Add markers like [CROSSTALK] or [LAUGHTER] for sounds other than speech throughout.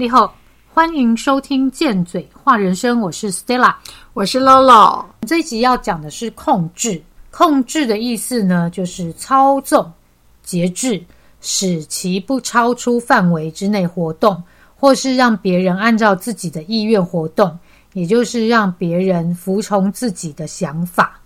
你好，欢迎收听《贱嘴话人生》，我是 Stella，我是 Lolo。这一集要讲的是控制。控制的意思呢，就是操纵、节制，使其不超出范围之内活动，或是让别人按照自己的意愿活动，也就是让别人服从自己的想法。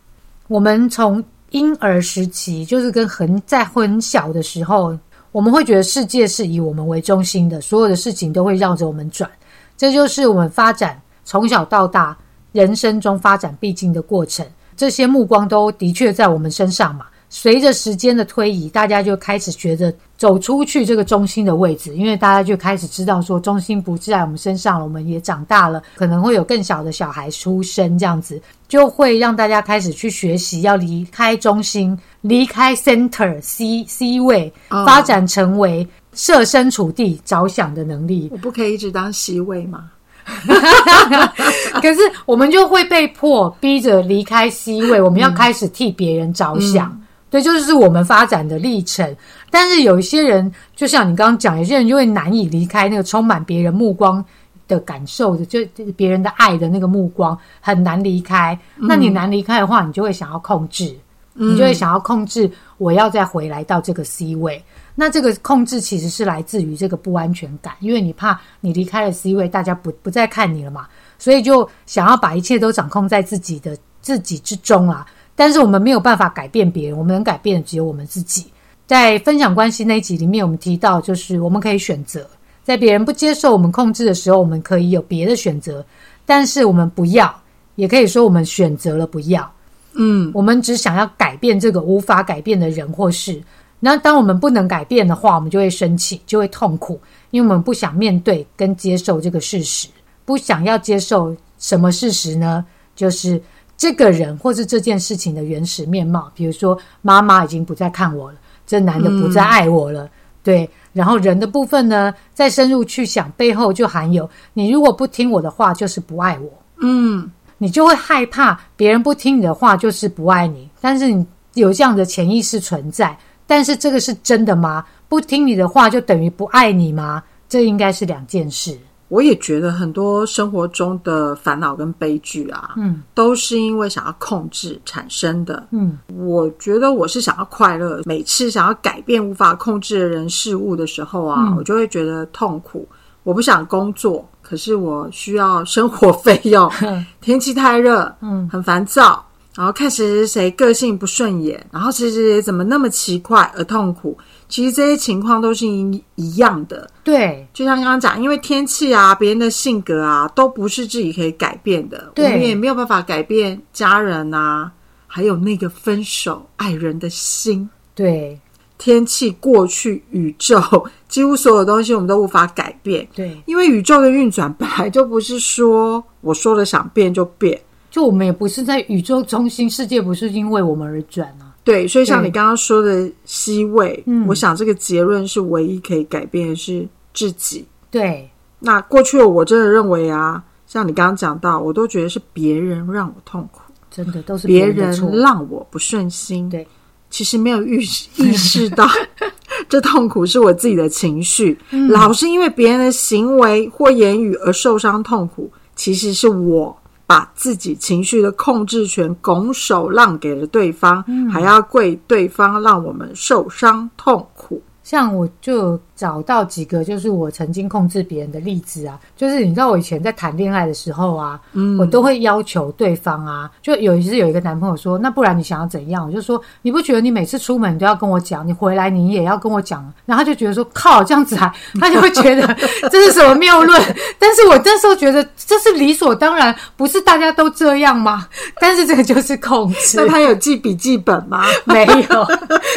我们从婴儿时期，就是跟很在很小的时候。我们会觉得世界是以我们为中心的，所有的事情都会绕着我们转，这就是我们发展从小到大人生中发展必经的过程。这些目光都的确在我们身上嘛。随着时间的推移，大家就开始觉得走出去这个中心的位置，因为大家就开始知道说中心不在我们身上了，我们也长大了，可能会有更小的小孩出生，这样子就会让大家开始去学习要离开中心，离开 center C C 位，发展成为设身处地着想的能力。我不可以一直当 C 位吗？[LAUGHS] 可是我们就会被迫逼着离开 C 位，我们要开始替别人着想。对，就是我们发展的历程。但是有一些人，就像你刚刚讲，有些人就会难以离开那个充满别人目光的感受的，就别人的爱的那个目光很难离开。那你难离开的话，你就会想要控制，你就会想要控制，我要再回来到这个 C 位。那这个控制其实是来自于这个不安全感，因为你怕你离开了 C 位，大家不不再看你了嘛，所以就想要把一切都掌控在自己的自己之中啊。但是我们没有办法改变别人，我们能改变的只有我们自己。在分享关系那一集里面，我们提到，就是我们可以选择，在别人不接受我们控制的时候，我们可以有别的选择。但是我们不要，也可以说我们选择了不要。嗯，我们只想要改变这个无法改变的人或事。那当我们不能改变的话，我们就会生气，就会痛苦，因为我们不想面对跟接受这个事实。不想要接受什么事实呢？就是。这个人或是这件事情的原始面貌，比如说妈妈已经不再看我了，这男的不再爱我了，对。然后人的部分呢，再深入去想，背后就含有你如果不听我的话，就是不爱我，嗯，你就会害怕别人不听你的话就是不爱你。但是你有这样的潜意识存在，但是这个是真的吗？不听你的话就等于不爱你吗？这应该是两件事。我也觉得很多生活中的烦恼跟悲剧啊，嗯，都是因为想要控制产生的。嗯，我觉得我是想要快乐，每次想要改变无法控制的人事物的时候啊，我就会觉得痛苦。我不想工作，可是我需要生活费用。[LAUGHS] 天气太热，嗯，很烦躁。然后看谁谁谁个性不顺眼，然后谁谁谁怎么那么奇怪而痛苦。其实这些情况都是一一样的，对，就像刚刚讲，因为天气啊，别人的性格啊，都不是自己可以改变的，我们也没有办法改变家人啊，还有那个分手爱人的心。对，天气过去，宇宙 [LAUGHS] 几乎所有东西我们都无法改变。对，因为宇宙的运转本来就不是说我说了想变就变，就我们也不是在宇宙中心，世界不是因为我们而转啊。对，所以像你刚刚说的 C 位，我想这个结论是唯一可以改变的是自己。对，那过去我真的认为啊，像你刚刚讲到，我都觉得是别人让我痛苦，真的都是别人让我不顺心。对，其实没有意意识到 [LAUGHS] 这痛苦是我自己的情绪，老是因为别人的行为或言语而受伤痛苦，其实是我。把自己情绪的控制权拱手让给了对方，还要跪对方，让我们受伤痛苦。像我就找到几个，就是我曾经控制别人的例子啊。就是你知道，我以前在谈恋爱的时候啊，嗯我都会要求对方啊。就有一次有一个男朋友说：“那不然你想要怎样？”我就说：“你不觉得你每次出门都要跟我讲，你回来你也要跟我讲？”然后他就觉得说：“靠，这样子啊，[LAUGHS] 他就会觉得 [LAUGHS] 这是什么谬论？”但是我那时候觉得这是理所当然，不是大家都这样吗？[LAUGHS] 但是这个就是控制。那他有记笔记本吗？没有，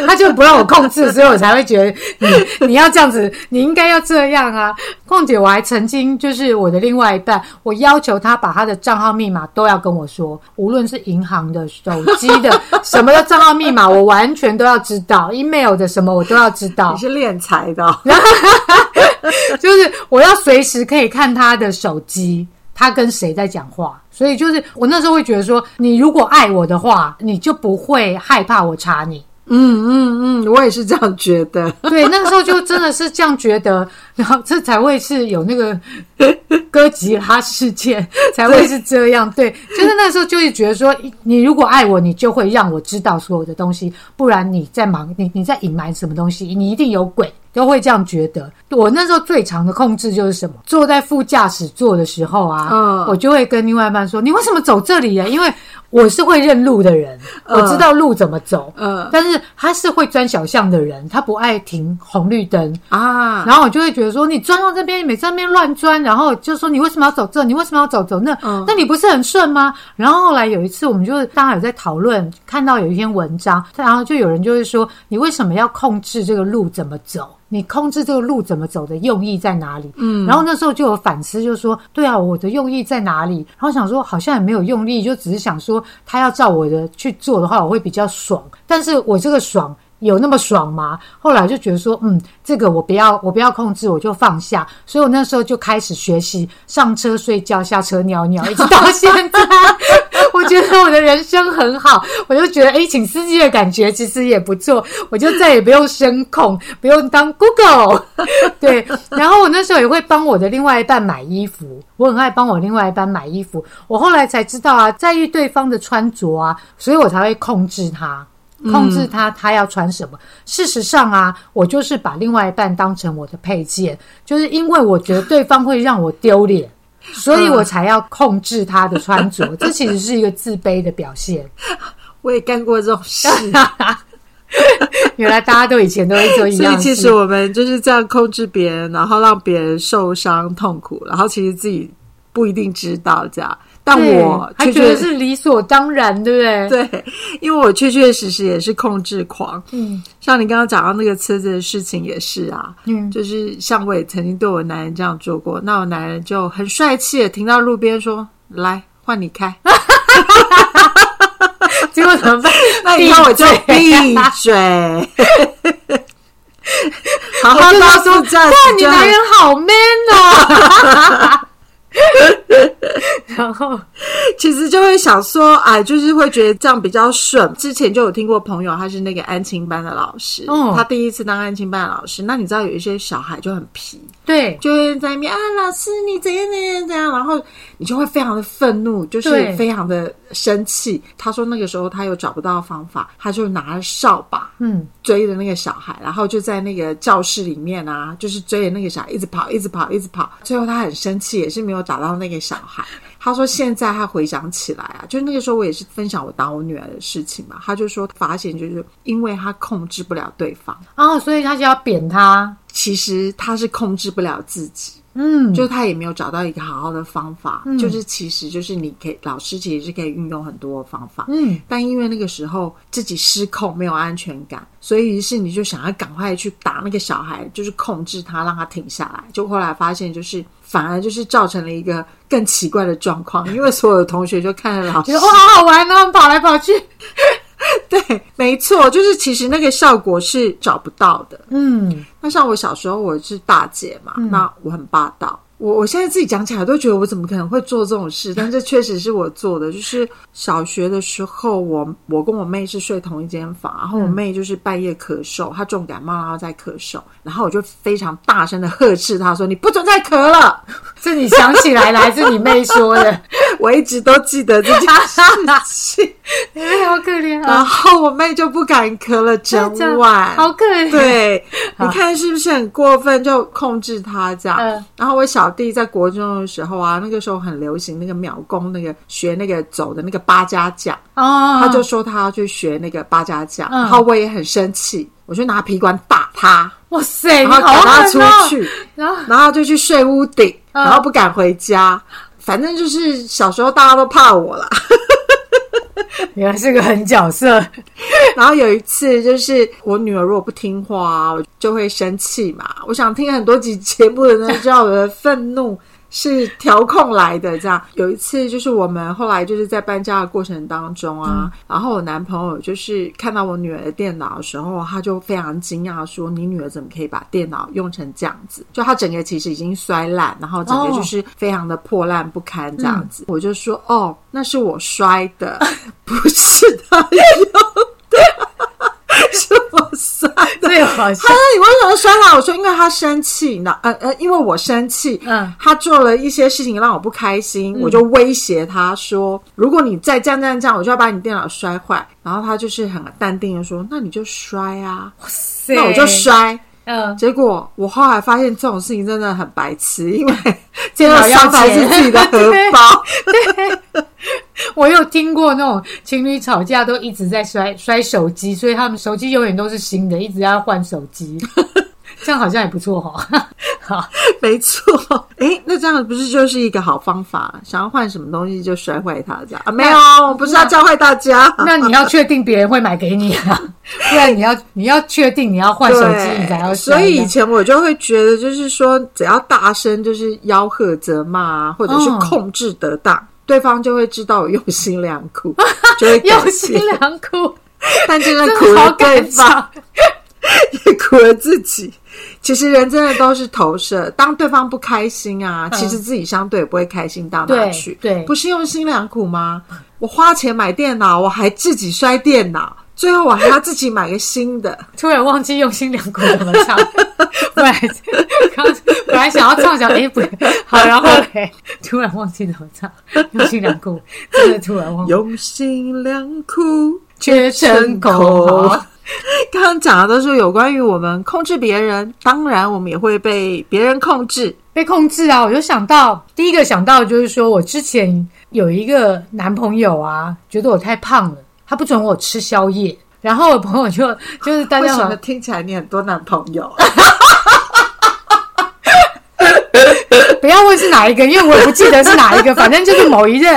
他就不让我控制，所以我才会觉得。你你要这样子，你应该要这样啊！况且我还曾经就是我的另外一半，我要求他把他的账号密码都要跟我说，无论是银行的、手机的什么的账号密码，我完全都要知道，email 的什么我都要知道。你是练财的，[LAUGHS] 就是我要随时可以看他的手机，他跟谁在讲话。所以就是我那时候会觉得说，你如果爱我的话，你就不会害怕我查你。嗯嗯嗯，我也是这样觉得。[LAUGHS] 对，那个时候就真的是这样觉得，然后这才会是有那个 [LAUGHS] 哥吉拉事件，才会是这样。对，就是那时候就会觉得说，你如果爱我，你就会让我知道所有的东西，不然你在忙，你你在隐瞒什么东西，你一定有鬼。都会这样觉得。我那时候最长的控制就是什么？坐在副驾驶座的时候啊，我就会跟另外一半说：“你为什么走这里呀？”因为我是会认路的人，我知道路怎么走。嗯，但是他是会钻小巷的人，他不爱停红绿灯啊。然后我就会觉得说：“你钻到这边，你每次那边乱钻，然后就说你为什么要走这？你为什么要走走那？那你不是很顺吗？”然后后来有一次，我们就大家有在讨论，看到有一篇文章，然后就有人就会说：“你为什么要控制这个路怎么走？”你控制这个路怎么走的用意在哪里？嗯，然后那时候就有反思，就说：对啊，我的用意在哪里？然后想说，好像也没有用力，就只是想说，他要照我的去做的话，我会比较爽。但是我这个爽。有那么爽吗？后来就觉得说，嗯，这个我不要，我不要控制，我就放下。所以我那时候就开始学习上车睡觉，下车尿尿，一直到现在。我觉得我的人生很好，我就觉得，哎，请司机的感觉其实也不错。我就再也不用声控，不用当 Google。[LAUGHS] 对，然后我那时候也会帮我的另外一半买衣服，我很爱帮我另外一半买衣服。我后来才知道啊，在意对方的穿着啊，所以我才会控制他。控制他，他要穿什么？事实上啊，我就是把另外一半当成我的配件，就是因为我觉得对方会让我丢脸，所以我才要控制他的穿着。[LAUGHS] 这其实是一个自卑的表现。我也干过这种事，[LAUGHS] 原来大家都以前都会做一样。所以其实我们就是这样控制别人，然后让别人受伤痛苦，然后其实自己不一定知道这样。但我还觉得是理所当然，对不对？[LAUGHS] 对，因为我确确实实也是控制狂。嗯，像你刚刚讲到那个车子的事情也是啊。嗯，就是像我也曾经对我男人这样做过，那我男人就很帅气的停到路边说：“来，换你开。[LAUGHS] ”结果怎么办？那以后我就闭嘴。[LAUGHS] 好好告诉这样，你男人好 man 哦。[LAUGHS] 然后，其实就会想说，哎，就是会觉得这样比较顺。之前就有听过朋友，他是那个安亲班的老师，他第一次当安亲班的老师。那你知道有一些小孩就很皮，对，就会在那边啊，老师你怎样怎样怎样，然后你就会非常的愤怒，就是非常的生气。他说那个时候他又找不到方法，他就拿着扫把，嗯，追着那个小孩，然后就在那个教室里面啊，就是追着那个小孩一直跑，一直跑，一直跑。最后他很生气，也是没有打到那个小孩。他说：“现在他回想起来啊，就那个时候我也是分享我打我女儿的事情嘛。他就说发现就是因为他控制不了对方哦，所以他就要扁他。其实他是控制不了自己。”嗯，就他也没有找到一个好好的方法，就是其实就是你可以老师其实是可以运用很多方法，嗯，但因为那个时候自己失控没有安全感，所以于是你就想要赶快去打那个小孩，就是控制他让他停下来，就后来发现就是反而就是造成了一个更奇怪的状况，[LAUGHS] 因为所有的同学就看着老师，哇，好好玩哦，跑来跑去。[LAUGHS] 对，没错，就是其实那个效果是找不到的。嗯，那像我小时候我是大姐嘛，那我很霸道。我我现在自己讲起来都觉得我怎么可能会做这种事？但这确实是我做的。就是小学的时候，我我跟我妹是睡同一间房，然后我妹就是半夜咳嗽，她重感冒然后在咳嗽，然后我就非常大声的呵斥她说：“你不准再咳了！”是你想起来了还是你妹说的？[LAUGHS] 我一直都记得这件事情。[LAUGHS] 你妹好可怜啊！然后我妹就不敢咳了整晚，好可怜。对，你看是不是很过分？就控制她这样。然后我小。小弟在国中的时候啊，那个时候很流行那个秒功，那个学那个走的那个八家将。哦，他就说他要去学那个八家将，然后我也很生气，我就拿皮管打他，哇塞，然后赶他出去，然后？然后就去睡屋顶，然后不敢回家，反正就是小时候大家都怕我了。[LAUGHS] 原来是个狠角色，[LAUGHS] 然后有一次就是我女儿如果不听话，我就会生气嘛。我想听很多集节目的人知道我的愤怒。是调控来的，这样有一次就是我们后来就是在搬家的过程当中啊，然后我男朋友就是看到我女儿的电脑的时候，他就非常惊讶说：“你女儿怎么可以把电脑用成这样子？就他整个其实已经摔烂，然后整个就是非常的破烂不堪这样子。”我就说：“哦，那是我摔的，[LAUGHS] 不是他用的。”是 [LAUGHS] 我摔的。最好笑他。说：“你为什么摔他？”我说：“因为他生气，那呃呃，因为我生气，嗯他做了一些事情让我不开心，我就威胁他说：如果你再这样这样这样，我就要把你电脑摔坏。然后他就是很淡定的说：那你就摔啊，那我就摔。嗯，结果我后来发现这种事情真的很白痴，[LAUGHS] 因为这电脑要个伤害是钱自己的 [LAUGHS] 荷包。我有听过那种情侣吵架都一直在摔摔手机，所以他们手机永远都是新的，一直要换手机。[LAUGHS] 这样好像也不错哈、好，[LAUGHS] 没错，[LAUGHS] 哎，那这样不是就是一个好方法？想要换什么东西就摔坏它，这样啊？没有，我不是要教坏大家。那你要确定别人会买给你啊，不然你要你要确定你要换手机你才要所以以前我就会觉得，就是说，只要大声就是吆喝责骂啊，或者是嗯控制得当，对方就会知道我用心良苦，就会 [LAUGHS] 用心。良苦，但真的苦了对方，伤。[LAUGHS] 也苦了自己。其实人真的都是投射，当对方不开心啊，其实自己相对也不会开心到哪去。对不是用心良苦吗？我花钱买电脑，我还自己摔电脑，最后我还要自己买个新的。[LAUGHS] 突然忘记用心良苦怎么唱，本来刚本来想要唱想哎不好，然后嘞突然忘记怎么唱，用心良苦真的突然忘记，用心良苦，却成口。[LAUGHS] 刚刚讲的都是有关于我们控制别人，当然我们也会被别人控制。被控制啊！我就想到第一个想到的就是说我之前有一个男朋友啊，觉得我太胖了，他不准我吃宵夜，然后我朋友就就是大为什么听起来你很多男朋友？[LAUGHS] [LAUGHS] 不要问是哪一个，因为我也不记得是哪一个，[LAUGHS] 反正就是某一任。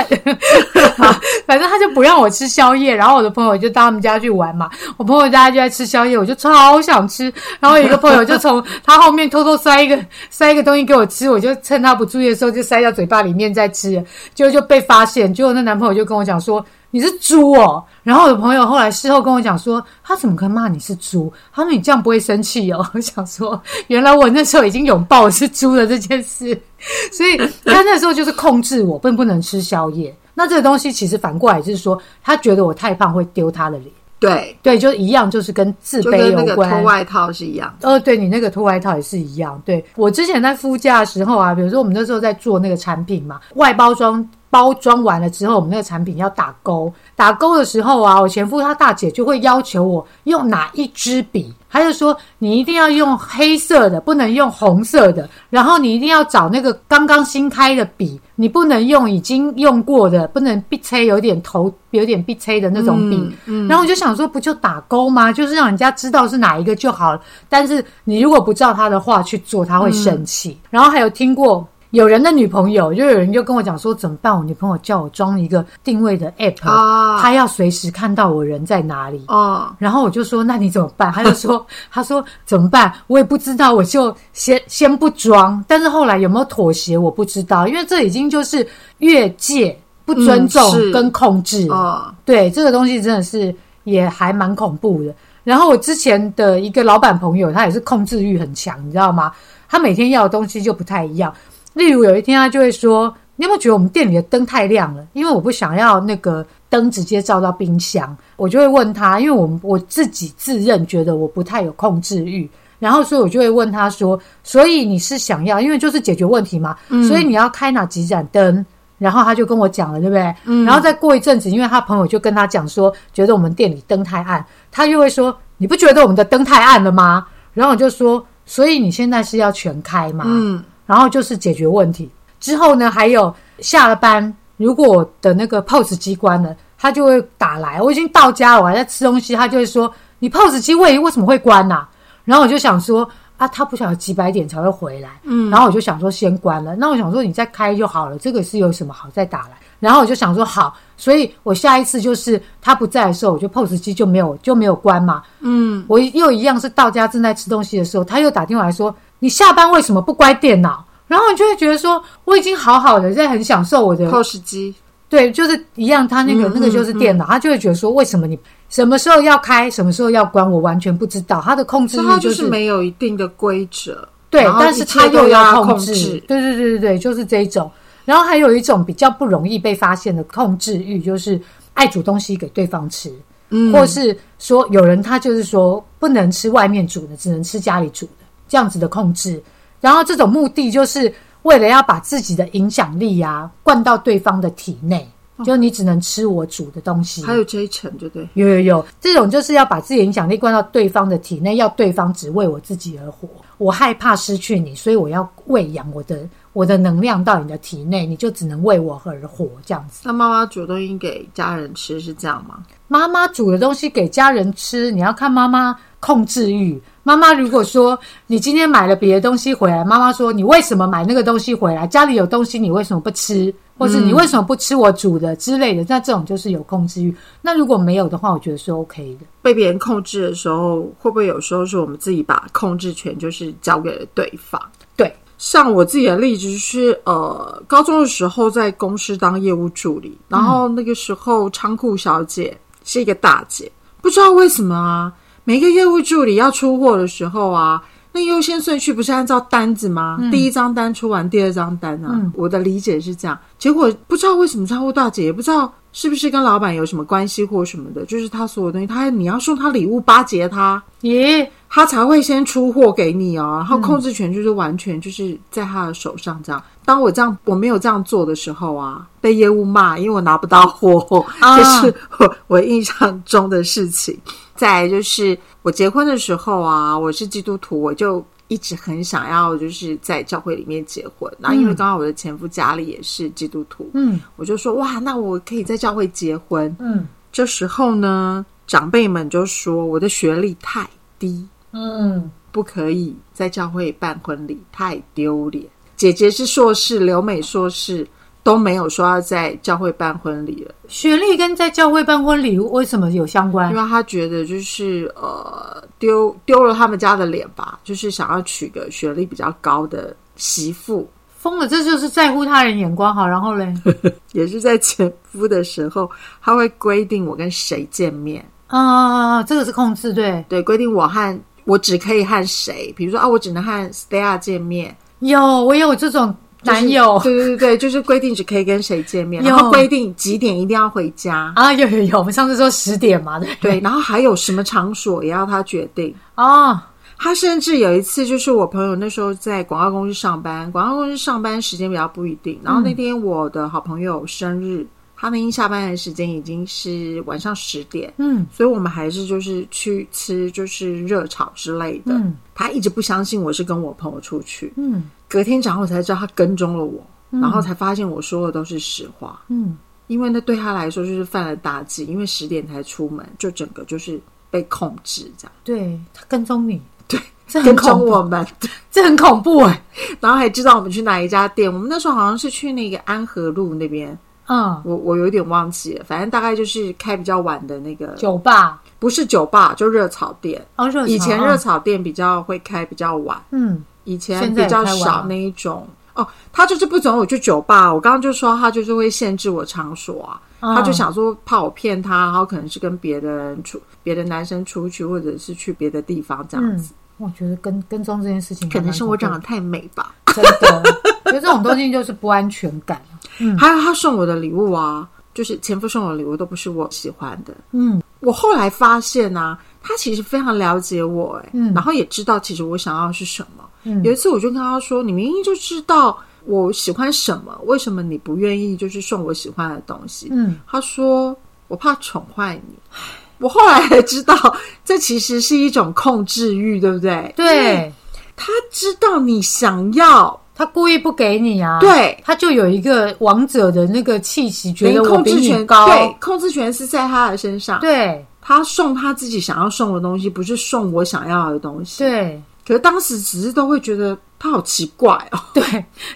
啊 [LAUGHS] 反正他就不让我吃宵夜，然后我的朋友就到他们家去玩嘛。我朋友家就在吃宵夜，我就超想吃。然后有一个朋友就从他后面偷偷塞一个 [LAUGHS] 塞一个东西给我吃，我就趁他不注意的时候就塞到嘴巴里面再吃，结果就被发现。结果那男朋友就跟我讲说。你是猪哦！然后我的朋友后来事后跟我讲说，他怎么可以骂你是猪？他说你这样不会生气哦。[LAUGHS] 我想说，原来我那时候已经拥抱我是猪的这件事。[LAUGHS] 所以他那时候就是控制我，并不能吃宵夜。那这个东西其实反过来就是说，他觉得我太胖会丢他的脸。对，对，就一样，就是跟自卑有关。脱外套是一样的。哦，对你那个脱外套也是一样。对我之前在夫家的时候啊，比如说我们那时候在做那个产品嘛，外包装包装完了之后，我们那个产品要打勾，打勾的时候啊，我前夫他大姐就会要求我用哪一支笔，他就说你一定要用黑色的，不能用红色的，然后你一定要找那个刚刚新开的笔，你不能用已经用过的，不能必吹有点头有点必吹的那种笔。然后我就想说，不就打勾吗？就是让人家知道是哪一个就好了。但是你如果不照他的话去做，他会生气。然后还有听过。有人的女朋友，就有人就跟我讲说怎么办？我女朋友叫我装一个定位的 app，、啊她要随时看到我人在哪里。哦，然后我就说：“那你怎么办？”他就说：“ [LAUGHS] 他说怎么办？我也不知道，我就先先不装。但是后来有没有妥协，我不知道，因为这已经就是越界、不尊重跟控制了。哦，对，这个东西真的是也还蛮恐怖的。然后我之前的一个老板朋友，他也是控制欲很强，你知道吗？他每天要的东西就不太一样。例如有一天他就会说：“你有没有觉得我们店里的灯太亮了？因为我不想要那个灯直接照到冰箱。”我就会问他，因为我们我自己自认觉得我不太有控制欲。然后，所以我就会问他说：“所以你是想要，因为就是解决问题嘛，所以你要开哪几盏灯？”然后他就跟我讲了，对不对？然后再过一阵子，因为他朋友就跟他讲说，觉得我们店里灯太暗，他就会说：“你不觉得我们的灯太暗了吗？”然后我就说：“所以你现在是要全开吗？”嗯，然后就是解决问题。之后呢，还有下了班，如果我的那个 POS 机关了，他就会打来。我已经到家了，我还在吃东西，他就会说：“你 POS 机为为什么会关呐、然后我就想说。啊，他不晓得几百点才会回来，嗯，然后我就想说先关了。那我想说你再开就好了，这个是有什么好再打来？然后我就想说好，所以我下一次就是他不在的时候，我就 POS 机就没有就没有关嘛，嗯，我又一样是到家正在吃东西的时候，他又打电话来说你下班为什么不关电脑？然后你就会觉得说我已经好好的在很享受我的 POS 机，对，就是一样，他那个、嗯那个就是电脑，他就会觉得说，为什么你什么时候要开，什么时候要关，我完全不知道。他的控制欲就是没有一定的规则。对但是他又要控制，控制对对对对对，就是这一种。然后还有一种比较不容易被发现的控制欲，就是爱煮东西给对方吃。嗯，或是说有人他就是说不能吃外面煮的，只能吃家里煮的，这样子的控制。然后这种目的就是为了要把自己的影响力啊灌到对方的体内，就你只能吃我煮的东西。还有这一层，对不对？有有有，这种就是要把自己的影响力灌到对方的体内，要对方只为我自己而活。我害怕失去你，所以我要喂养我的我的能量到你的体内，你就只能为我而活这样子。那妈妈煮东西给家人吃是这样吗？妈妈煮的东西给家人吃，你要看妈妈控制欲。妈妈如果说你今天买了别的东西回来，妈妈说你为什么买那个东西回来？家里有东西你为什么不吃？或是你为什么不吃我煮的之类的？那这种就是有控制欲。那如果没有的话，我觉得是 OK 的。被别人控制的时候，会不会有时候是我们自己把控制权就是交给了对方？对，像我自己的例子是，呃，高中的时候在公司当业务助理，然后那个时候仓库小姐是一个大姐，不知道为什么啊。每个业务助理要出货的时候啊，那优先顺序不是按照单子吗？第一张单出完，第二张单啊。我的理解是这样。结果不知道为什么仓库大姐也不知道是不是跟老板有什么关系或什么的，就是他所有东西，他你要送他礼物巴结他，耶，他才会先出货给你哦。然后控制权就是完全就是在他的手上这样。当我这样我没有这样做的时候啊，被业务骂，因为我拿不到货，这是我我印象中的事情。再就是我结婚的时候啊，我是基督徒，我就一直很想要就是在教会里面结婚。然后因为刚好我的前夫家里也是基督徒，嗯，我就说哇，那我可以在教会结婚。嗯，这时候呢，长辈们就说我的学历太低，嗯，不可以在教会办婚礼，太丢脸。姐姐是硕士，留美硕士。都没有说要在教会办婚礼了。学历跟在教会办婚礼为什么有相关？因为他觉得就是呃丢丢了他们家的脸吧，就是想要娶个学历比较高的媳妇。疯了，这就是在乎他人眼光好。然后嘞，[LAUGHS] 也是在前夫的时候，他会规定我跟谁见面啊？这个是控制，对对，规定我和我只可以和谁，比如说啊，我只能和 Stella 见面。有，我有这种。男友，对对对对，就是规定只可以跟谁见面，[LAUGHS] 然后规定几点一定要回家啊！有有有，我们上次说十点嘛，对对。然后还有什么场所也要他决定哦。他甚至有一次，就是我朋友那时候在广告公司上班，广告公司上班时间比较不一定。然后那天我的好朋友生日，他那天下班的时间已经是晚上十点，嗯，所以我们还是就是去吃就是热炒之类的。嗯，他一直不相信我是跟我朋友出去，嗯。隔天早上我才知道他跟踪了我，然后才发现我说的都是实话。嗯，因为那对他来说就是犯了大忌，因为十点才出门，就整个就是被控制这样。对他跟踪你，对，跟踪我们，[LAUGHS] 这很恐怖哎。然后还知道我们去哪一家店，我们那时候好像是去那个安和路那边。嗯，我我有点忘记了，反正大概就是开比较晚的那个酒吧，不是酒吧，就热炒店。哦，热以前热炒店比较会开比较晚。嗯。以前比较少那一种哦，他就是不准我去酒吧。我刚刚就说他就是会限制我场所啊，他就想说怕我骗他，然后可能是跟别的人出别的男生出去，或者是去别的地方这样子。我觉得跟跟踪这件事情，可能是我长得太美吧，真的。[LAUGHS] 觉得这种东西就是不安全感。嗯，还有他送我的礼物啊，就是前夫送我的礼物都不是我喜欢的。嗯，我后来发现啊，他其实非常了解我，哎，然后也知道其实我想要是什么。有一次，我就跟他说：“你明明就知道我喜欢什么，为什么你不愿意就是送我喜欢的东西？”嗯，他说：“我怕宠坏你。” [SIGHS] 我后来才知道，这其实是一种控制欲，对不对？对，他知道你想要，他故意不给你啊。对，他就有一个王者的那个气息，觉得我比你高。对，控制权是在他的身上。对，他送他自己想要送的东西，不是送我想要的东西。对。可是当时只是都会觉得他好奇怪哦，对，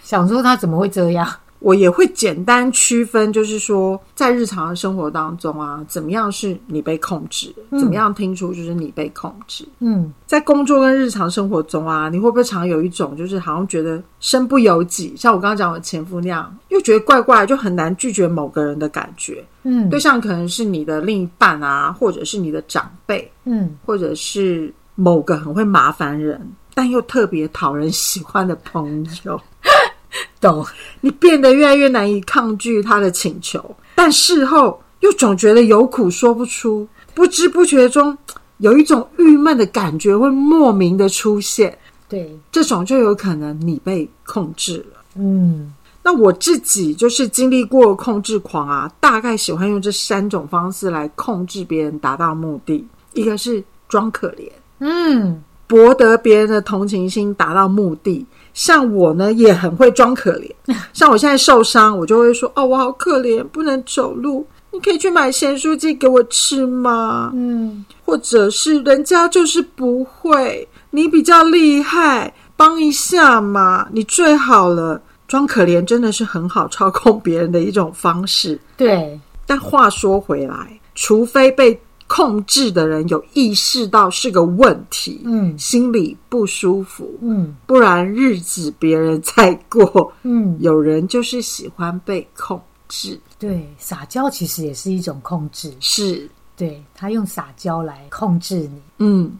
想说他怎么会这样？我也会简单区分，就是说在日常的生活当中啊，怎么样是你被控制，怎么样听出就是你被控制。嗯，在工作跟日常生活中啊，你会不会常有一种就是好像觉得身不由己，像我刚刚讲我前夫那样，又觉得怪怪，就很难拒绝某个人的感觉。嗯，对象可能是你的另一半啊，或者是你的长辈，嗯，或者是。某个很会麻烦人，但又特别讨人喜欢的朋友，[LAUGHS] [LAUGHS] 懂？你变得越来越难以抗拒他的请求，但事后又总觉得有苦说不出。不知不觉中有一种郁闷的感觉会莫名的出现。对，这种就有可能你被控制了。嗯，那我自己就是经历过控制狂啊，大概喜欢用这三种方式来控制别人，达到目的。一个是装可怜，嗯，博得别人的同情心，达到目的。像我呢，也很会装可怜。[LAUGHS] 像我现在受伤，我就会说：“哦，我好可怜，不能走路，你可以去买咸酥鸡给我吃吗？”嗯，或者是人家就是不会，你比较厉害，帮一下嘛，你最好了。装可怜真的是很好操控别人的一种方式。对，但话说回来，除非被控制的人有意识到是个问题，嗯。心里不舒服，嗯。不然日子别人在过。嗯，有人就是喜欢被控制，对，撒娇其实也是一种控制，是，对他用撒娇来控制你，嗯。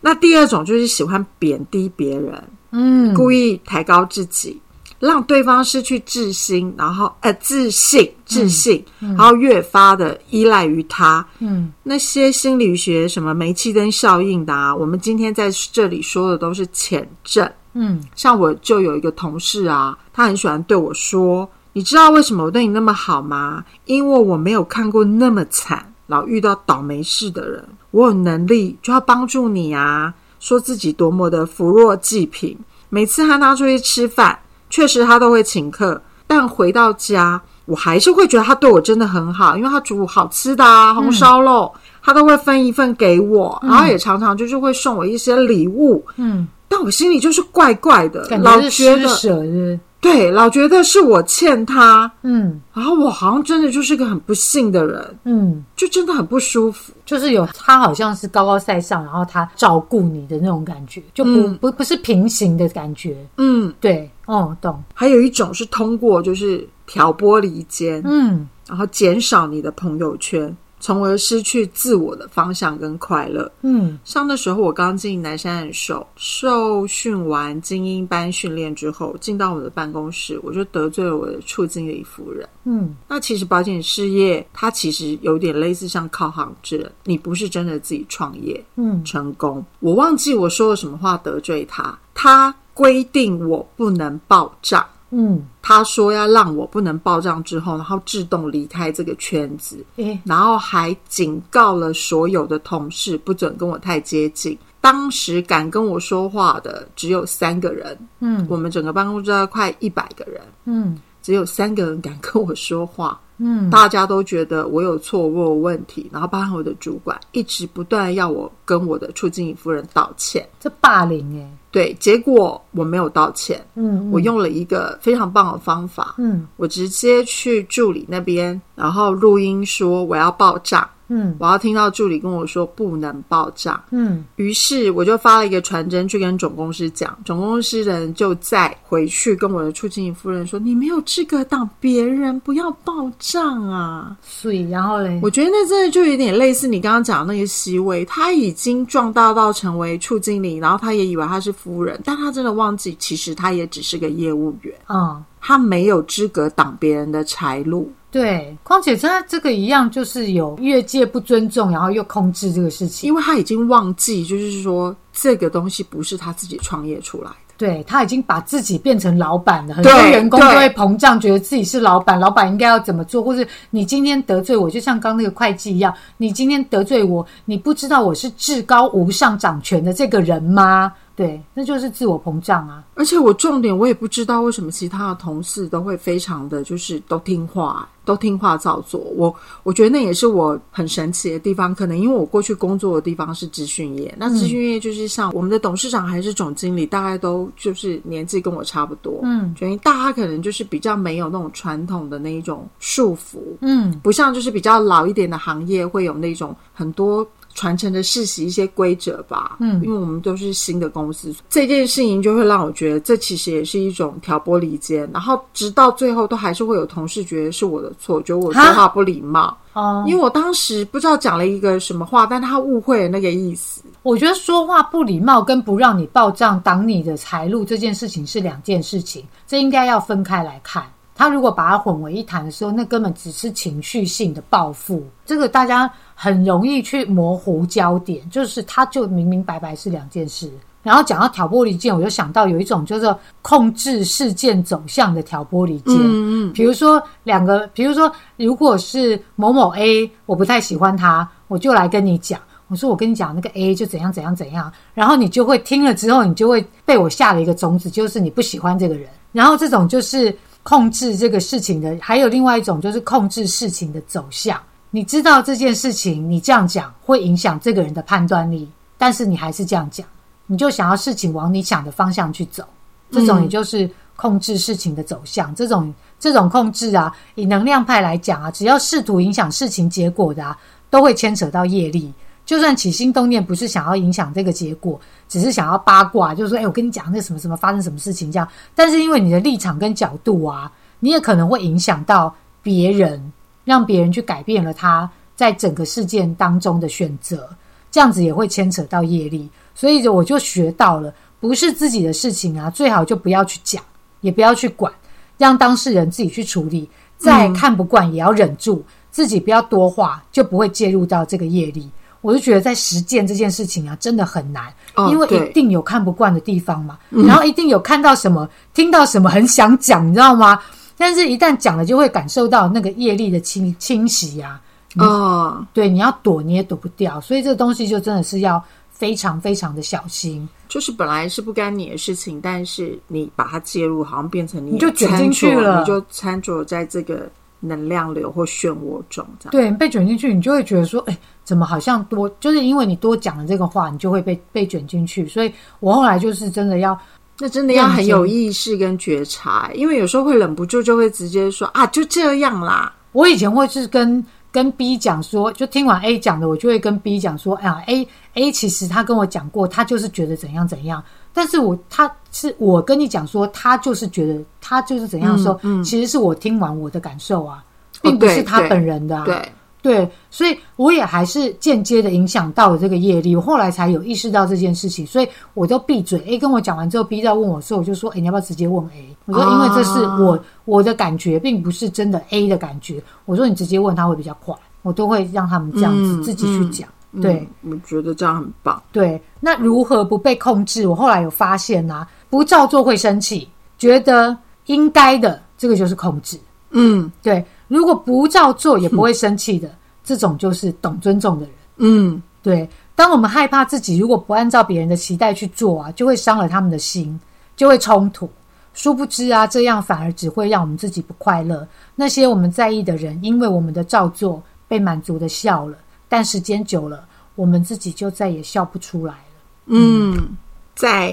那第二种就是喜欢贬低别人，嗯，故意抬高自己，让对方失去自信，然后呃自信自信，然后越发的依赖于他。嗯那些心理学什么煤气灯效应的啊，我们今天在这里说的都是前症。嗯像我就有一个同事啊，他很喜欢对我说：“你知道为什么我对你那么好吗？因为我没有看过那么惨，老遇到倒霉事的人，我有能力就要帮助你啊。”说自己多么的扶弱济贫，每次和他出去吃饭，确实他都会请客，但回到家，我还是会觉得他对我真的很好，因为他煮好吃的啊，红烧肉，他都会分一份给我，然后也常常就是会送我一些礼物。嗯，但我心里就是怪怪的，感老觉得是？对，老觉得是我欠他，嗯。然后我好像真的就是个很不幸的人，嗯，就真的很不舒服。就是有他好像是高高在上，然后他照顾你的那种感觉，就不、嗯。不不是平行的感觉。嗯，对，哦，懂，还有一种是通过就是挑拨离间，嗯然后减少你的朋友圈，从而失去自我的方向跟快乐。嗯像那时候我刚进南山人寿，受训完精英班训练之后，进到我的办公室，我就得罪了我的处经理夫人。嗯那其实保险事业它其实有点类似像靠行制，你不是真的自己创业嗯成功。我忘记我说了什么话得罪他，他规定我不能报账。嗯，他说要让我不能报账之后，然后自动离开这个圈子，诶，然后还警告了所有的同事不准跟我太接近。当时敢跟我说话的只有三个人，嗯我们整个办公室大概快一百个人，嗯只有三个人敢跟我说话。嗯。大家都觉得我有错，我有问题，然后包含我的主管一直不断要我跟我的处经理夫人道歉。这霸凌诶，对，结果我没有道歉，嗯，我用了一个非常棒的方法，嗯。我直接去助理那边，然后录音说我要报账，嗯我要听到助理跟我说不能报账。嗯于是我就发了一个传真去跟总公司讲，总公司的人就再回去跟我的处经理夫人说：“你没有资格挡别人，不要报账啊！”所以然后嘞，我觉得那真的就有点类似你刚刚讲的那个席位，他已经壮大到成为处经理，然后他也以为他是夫人，但他真的忘记，其实他也只是个业务员，嗯。他没有资格挡别人的财路。对，况且真的这个一样，就是有越界不尊重，然后又控制这个事情。因为他已经忘记，就是说这个东西不是他自己创业出来的。对他已经把自己变成老板了，很多对员工都对会膨胀，觉得自己是老板，老板应该要怎么做，或者你今天得罪我，就像刚那个会计一样，你今天得罪我，你不知道我是至高无上掌权的这个人吗？对，那就是自我膨胀啊。而且我重点我也不知道为什么其他的同事都会非常的就是都听话，都听话照做。我我觉得那也是我很神奇的地方，可能因为我过去工作的地方是资讯业，那资讯业就是像我们的董事长还是总经理，大概都就是年纪跟我差不多，嗯所以大家可能就是比较没有那种传统的那一种束缚，嗯不像就是比较老一点的行业会有那种很多传承的世袭一些规则吧。嗯因为我们都是新的公司，这件事情就会让我觉得这其实也是一种挑拨离间，然后直到最后都还是会有同事觉得是我的错，觉得我说话不礼貌，哦，因为我当时不知道讲了一个什么话，但他误会了那个意思。我觉得说话不礼貌跟不让你报账挡你的财路这件事情是两件事情，这应该要分开来看。他如果把它混为一谈的时候，那根本只是情绪性的报复。这个大家很容易去模糊焦点，就是他就明明白白是两件事。然后讲到挑拨离间，我就想到有一种叫做控制事件走向的挑拨离间。嗯嗯，比如说两个，比如说如果是某某 A，我不太喜欢他，我就来跟你讲，我说我跟你讲那个 A 就怎样怎样怎样，然后你就会听了之后，你就会被我下了一个种子，就是你不喜欢这个人。然后这种就是控制这个事情的，还有另外一种就是控制事情的走向。你知道这件事情，你这样讲会影响这个人的判断力，但是你还是这样讲。你就想要事情往你想的方向去走，这种也就是控制事情的走向。这种这种控制啊，以能量派来讲啊，只要试图影响事情结果的啊，都会牵扯到业力。就算起心动念不是想要影响这个结果，只是想要八卦，就是说，哎，我跟你讲那什么什么发生什么事情这样。但是因为你的立场跟角度啊，你也可能会影响到别人，让别人去改变了他在整个事件当中的选择，这样子也会牵扯到业力。所以，我就学到了，不是自己的事情啊，最好就不要去讲，也不要去管，让当事人自己去处理。再看不惯，也要忍住，自己不要多话，就不会介入到这个业力。我就觉得，在实践这件事情啊，真的很难，因为一定有看不惯的地方嘛，然后一定有看到什么、听到什么很想讲，你知道吗？但是，一旦讲了，就会感受到那个业力的侵侵袭啊。哦，对，你要躲你也躲不掉，所以这个东西就真的是要。非常非常的小心，就是本来是不干你的事情，但是你把它介入，好像变成你就卷进去了，你就掺着在这个能量流或漩涡中，这样对被卷进去，你就会觉得说，哎，怎么好像多，就是因为你多讲了这个话，你就会被被卷进去。所以我后来就是真的要，那真的要很有意识跟觉察，因为有时候会忍不住就会直接说啊，就这样啦。我以前会是跟。跟 B 讲说，就听完 A 讲的，我就会跟 B 讲说，哎呀，A A 其实他跟我讲过，他就是觉得怎样怎样，但是我他是我跟你讲说，他就是觉得他就是怎样说，其实是我听完我的感受啊，并不是他本人的。对。对，所以我也还是间接的影响到了这个业力，我后来才有意识到这件事情，所以我就闭嘴。A 跟我讲完之后，B 在问我时候，我就说：“哎，你要不要直接问 A？” 我说：“因为这是我我的感觉，并不是真的 A 的感觉。”我说：“你直接问他会比较快。”我都会让他们这样子自己去讲。对，我觉得这样很棒。对，那如何不被控制？我后来有发现啊，不照做会生气，觉得应该的，这个就是控制。嗯，对。如果不照做也不会生气的，这种就是懂尊重的人。嗯，对。当我们害怕自己如果不按照别人的期待去做啊，就会伤了他们的心，就会冲突。殊不知啊，这样反而只会让我们自己不快乐。那些我们在意的人，因为我们的照做被满足的笑了，但时间久了，我们自己就再也笑不出来了。嗯。在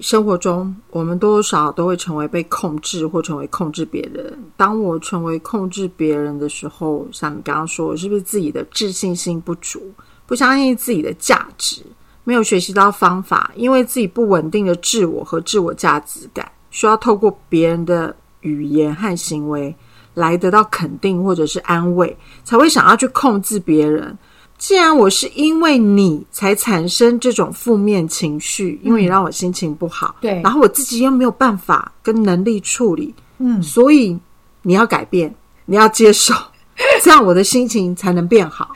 生活中，我们多少都会成为被控制，或成为控制别人。当我成为控制别人的时候，像你刚刚说，是不是自己的自信心不足，不相信自己的价值，没有学习到方法？因为自己不稳定的自我和自我价值感，需要透过别人的语言和行为来得到肯定或者是安慰，才会想要去控制别人。既然我是因为你才产生这种负面情绪，因为你让我心情不好，对，然后我自己又没有办法跟能力处理，嗯，所以你要改变，你要接受，[LAUGHS] 这样我的心情才能变好。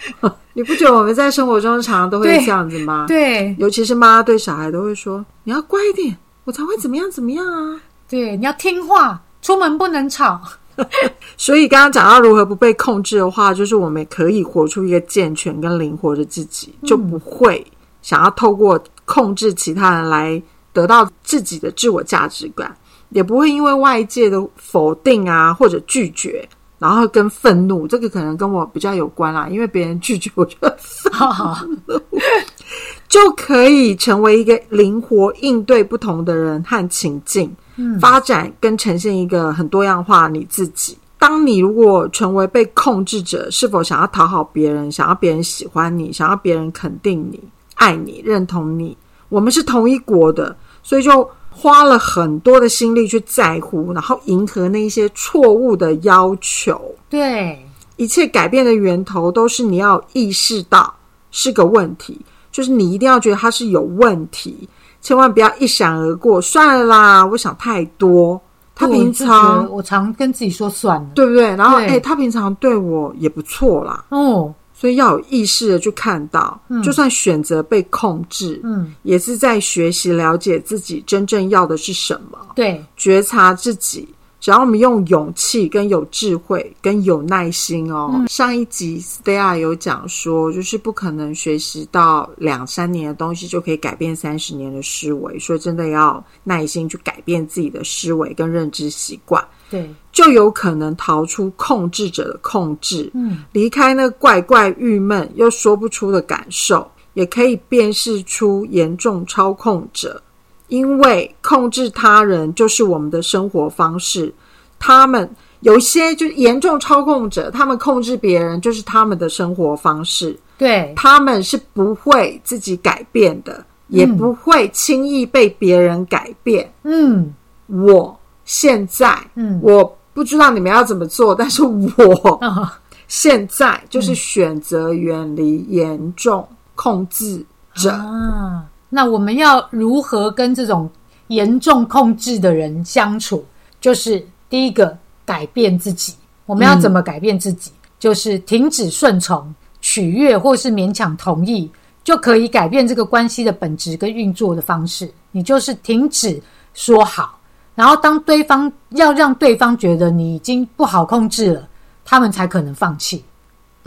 你不觉得我们在生活中常常都会这样子吗？对，尤其是妈对小孩都会说：“你要乖一点，我才会怎么样怎么样啊。”对，你要听话，出门不能吵。[LAUGHS] 所以刚刚讲到如何不被控制的话，就是我们可以活出一个健全跟灵活的自己，就不会想要透过控制其他人来得到自己的自我价值感，也不会因为外界的否定啊或者拒绝，然后跟愤怒，这个可能跟我比较有关啦，因为别人拒绝我就愤怒，[LAUGHS] 就可以成为一个灵活应对不同的人和情境。发展跟呈现一个很多样化你自己。当你如果成为被控制者，是否想要讨好别人，想要别人喜欢你，想要别人肯定你、爱你、认同你？我们是同一国的，所以就花了很多的心力去在乎，然后迎合那些错误的要求。对，一切改变的源头都是你要意识到是个问题，就是你一定要觉得它是有问题。千万不要一闪而过，算了啦！我想太多，他平常得我常跟自己说算了，对不对？然后对哎，他平常对我也不错啦，哦，所以要有意识的去看到，就算选择被控制，嗯，也是在学习了解自己真正要的是什么，对，觉察自己。只要我们用勇气、跟有智慧、跟有耐心哦。嗯上一集 Stella 有讲说，就是不可能学习到两三年的东西就可以改变三十年的思维，所以真的要耐心去改变自己的思维跟认知习惯。对，就有可能逃出控制者的控制，嗯，离开那怪怪郁闷又说不出的感受，也可以辨识出严重操控者。因为控制他人就是我们的生活方式，他们有一些就是严重操控者，他们控制别人就是他们的生活方式，对，他们是不会自己改变的，也不会轻易被别人改变。嗯。我现在，嗯。我不知道你们要怎么做，但是我啊，[LAUGHS] 现在就是选择远离严重控制者。啊，那我们要如何跟这种严重控制的人相处？就是第一个，改变自己。我们要怎么改变自己？就是停止顺从、取悦或是勉强同意，就可以改变这个关系的本质跟运作的方式。你就是停止说好，然后当对方要让对方觉得你已经不好控制了，他们才可能放弃。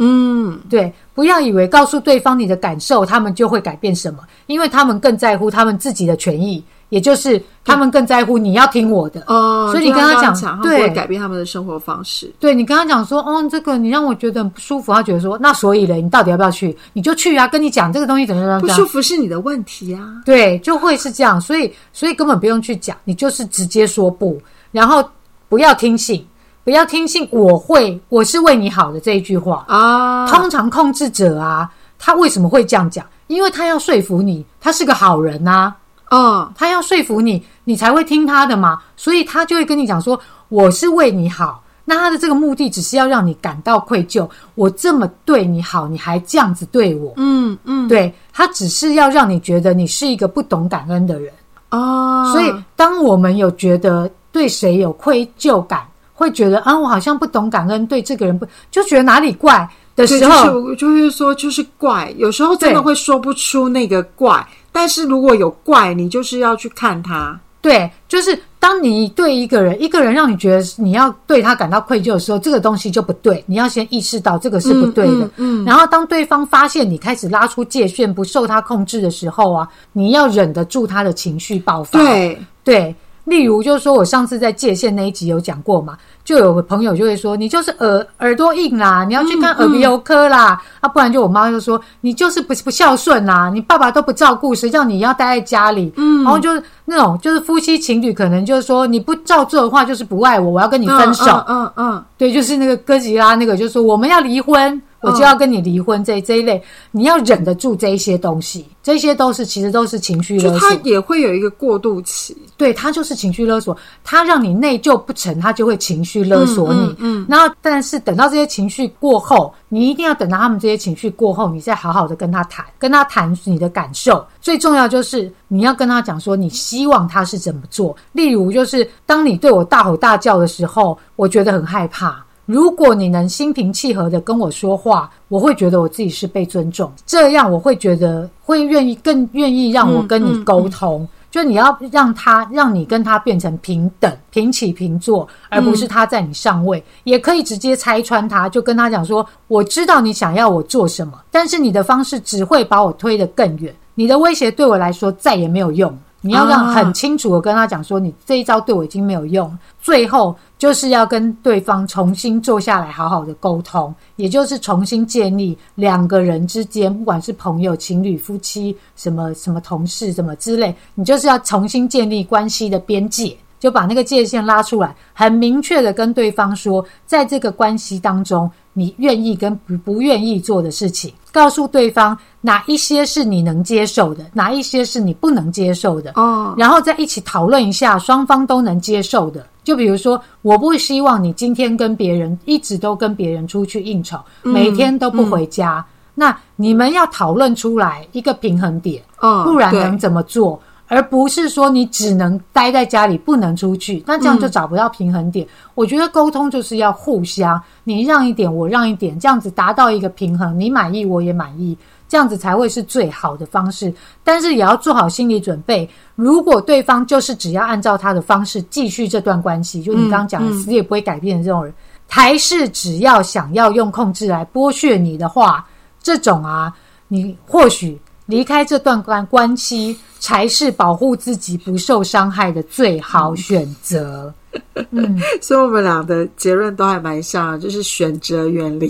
嗯，对，不要以为告诉对方你的感受，他们就会改变什么，因为他们更在乎他们自己的权益，也就是他们更在乎你要听我的。哦，所以你跟他讲对改变他们的生活方式。对你跟他讲说，哦，这个你让我觉得很不舒服，他觉得说，那所以嘞，你到底要不要去？你就去啊，跟你讲这个东西怎么怎么怎么样。不舒服是你的问题啊。对，就会是这样，所以所以根本不用去讲，你就是直接说不，然后不要听信，不要听信我会我是为你好的这一句话。啊，通常控制者啊，他为什么会这样讲？因为他要说服你，他是个好人啊，嗯，他要说服你，你才会听他的嘛。所以他就会跟你讲说，我是为你好。那他的这个目的只是要让你感到愧疚，我这么对你好，你还这样子对我，嗯嗯，对他只是要让你觉得你是一个不懂感恩的人。啊，所以，当我们有觉得对谁有愧疚感，会觉得啊，我好像不懂感恩，对这个人不就觉得哪里怪的对，就是时候，就是说，就是怪，有时候真的会说不出那个怪，但是如果有怪，你就是要去看他。对，就是当你对一个人，一个人让你觉得你要对他感到愧疚的时候，这个东西就不对。你要先意识到这个是不对的。嗯嗯然后当对方发现你开始拉出界限，不受他控制的时候啊，你要忍得住他的情绪爆发。对，对，例如就是说我上次在界限那一集有讲过嘛，就有个朋友就会说你就是耳耳朵硬啦，你要去看耳鼻喉科啦，啊，不然就我妈就说你就是不不孝顺啦，你爸爸都不照顾，谁叫你要待在家里？嗯，然后就是那种就是夫妻情侣可能就是说你不照做的话就是不爱我，我要跟你分手。嗯嗯嗯，对，就是那个哥吉拉那个，就是说我们要离婚，我就要跟你离婚这这一类，你要忍得住这一些东西，这些都是其实都是情绪勒索他。也会有一个过渡期。对他就是情绪勒索，他让你内疚不成，他就会情绪勒索你。嗯嗯然后，但是等到这些情绪过后，你一定要等到他们这些情绪过后，你再好好的跟他谈，跟他谈你的感受。最重要就是你要跟他讲说，你希望他是怎么做。例如，就是当你对我大吼大叫的时候，我觉得很害怕。如果你能心平气和的跟我说话，我会觉得我自己是被尊重，这样我会觉得会愿意更愿意让我跟你沟通。就你要让他让你跟他变成平等、平起平坐，而不是他在你上位。也可以直接拆穿他，就跟他讲说：“我知道你想要我做什么，但是你的方式只会把我推得更远。你的威胁对我来说再也没有用。”你要让啊很清楚的跟他讲说，你这一招对我已经没有用。最后就是要跟对方重新坐下来，好好的沟通，也就是重新建立两个人之间，不管是朋友、情侣、夫妻、什么什么同事、什么之类，你就是要重新建立关系的边界。就把那个界限拉出来，很明确的跟对方说，在这个关系当中，你愿意跟不不愿意做的事情，告诉对方哪一些是你能接受的，哪一些是你不能接受的，哦，然后再一起讨论一下双方都能接受的。就比如说，我不希望你今天跟别人一直都跟别人出去应酬，每天都不回家。那你们要讨论出来一个平衡点，嗯，不然能怎么做？而不是说你只能待在家里不能出去，那这样就找不到平衡点。我觉得沟通就是要互相，你让一点，我让一点，这样子达到一个平衡，你满意，我也满意，这样子才会是最好的方式。但是也要做好心理准备，如果对方就是只要按照他的方式继续这段关系，就你刚刚讲的死也不会改变的这种人，还是只要想要用控制来剥削你的话，这种啊，你或许。离开这段关关系，才是保护自己不受伤害的最好选择。嗯，[LAUGHS] 所以我们俩的结论都还蛮像，就是选择远离，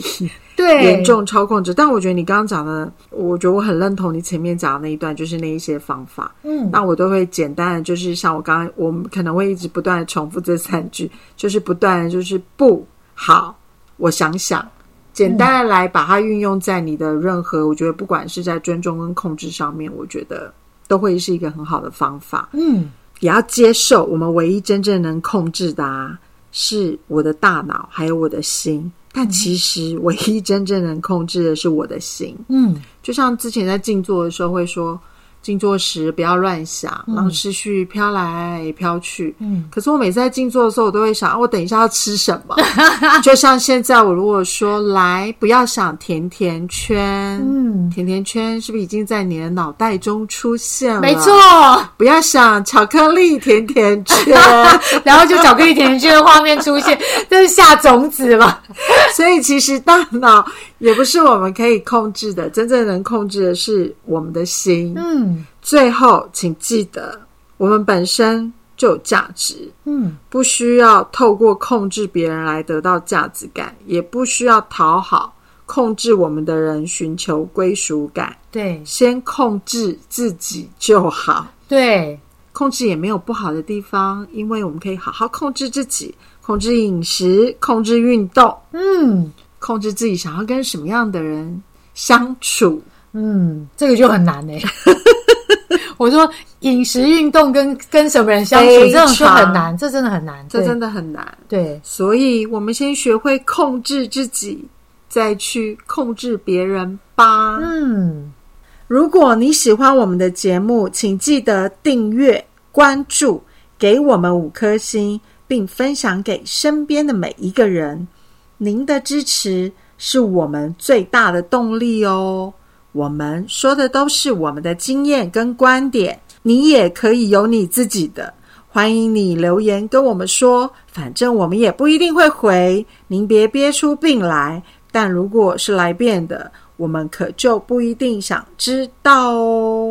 对严重操控制。但我觉得你刚刚讲的，我觉得我很认同你前面讲的那一段，就是那一些方法。嗯，那我都会简单的，就是像我刚刚，我们可能会一直不断的重复这三句，就是不断的，就是不好，我想想。简单的来把它运用在你的任何，我觉得不管是在尊重跟控制上面，我觉得都会是一个很好的方法。嗯，也要接受我们唯一真正能控制的啊，是我的大脑还有我的心，但其实唯一真正能控制的是我的心。嗯，就像之前在静坐的时候会说。静坐时不要乱想，让思绪飘来飘去。嗯，可是我每次在静坐的时候，我都会想：我等一下要吃什么？[LAUGHS] 就像现在，我如果说来，不要想甜甜圈。嗯，甜甜圈是不是已经在你的脑袋中出现了？没错，不要想巧克力甜甜圈，[LAUGHS] 然后就巧克力甜甜圈的画面出现，这是下种子了。[LAUGHS] 所以其实大脑也不是我们可以控制的，真正能控制的是我们的心。嗯，最后请记得，我们本身就有价值。嗯，不需要透过控制别人来得到价值感，也不需要讨好控制我们的人寻求归属感。对，先控制自己就好。对，控制也没有不好的地方，因为我们可以好好控制自己。控制饮食，控制运动，嗯，控制自己想要跟什么样的人相处，嗯，这个就很难哎。[LAUGHS] 我说饮食、运动跟跟什么人相处，这种就很难，这真的很难，这真的很难。对，所以我们先学会控制自己，再去控制别人吧。嗯，如果你喜欢我们的节目，请记得订阅、关注，给我们五颗星。并分享给身边的每一个人，您的支持是我们最大的动力哦。我们说的都是我们的经验跟观点，你也可以有你自己的。欢迎你留言跟我们说，反正我们也不一定会回，您别憋出病来。但如果是来变的，我们可就不一定想知道哦。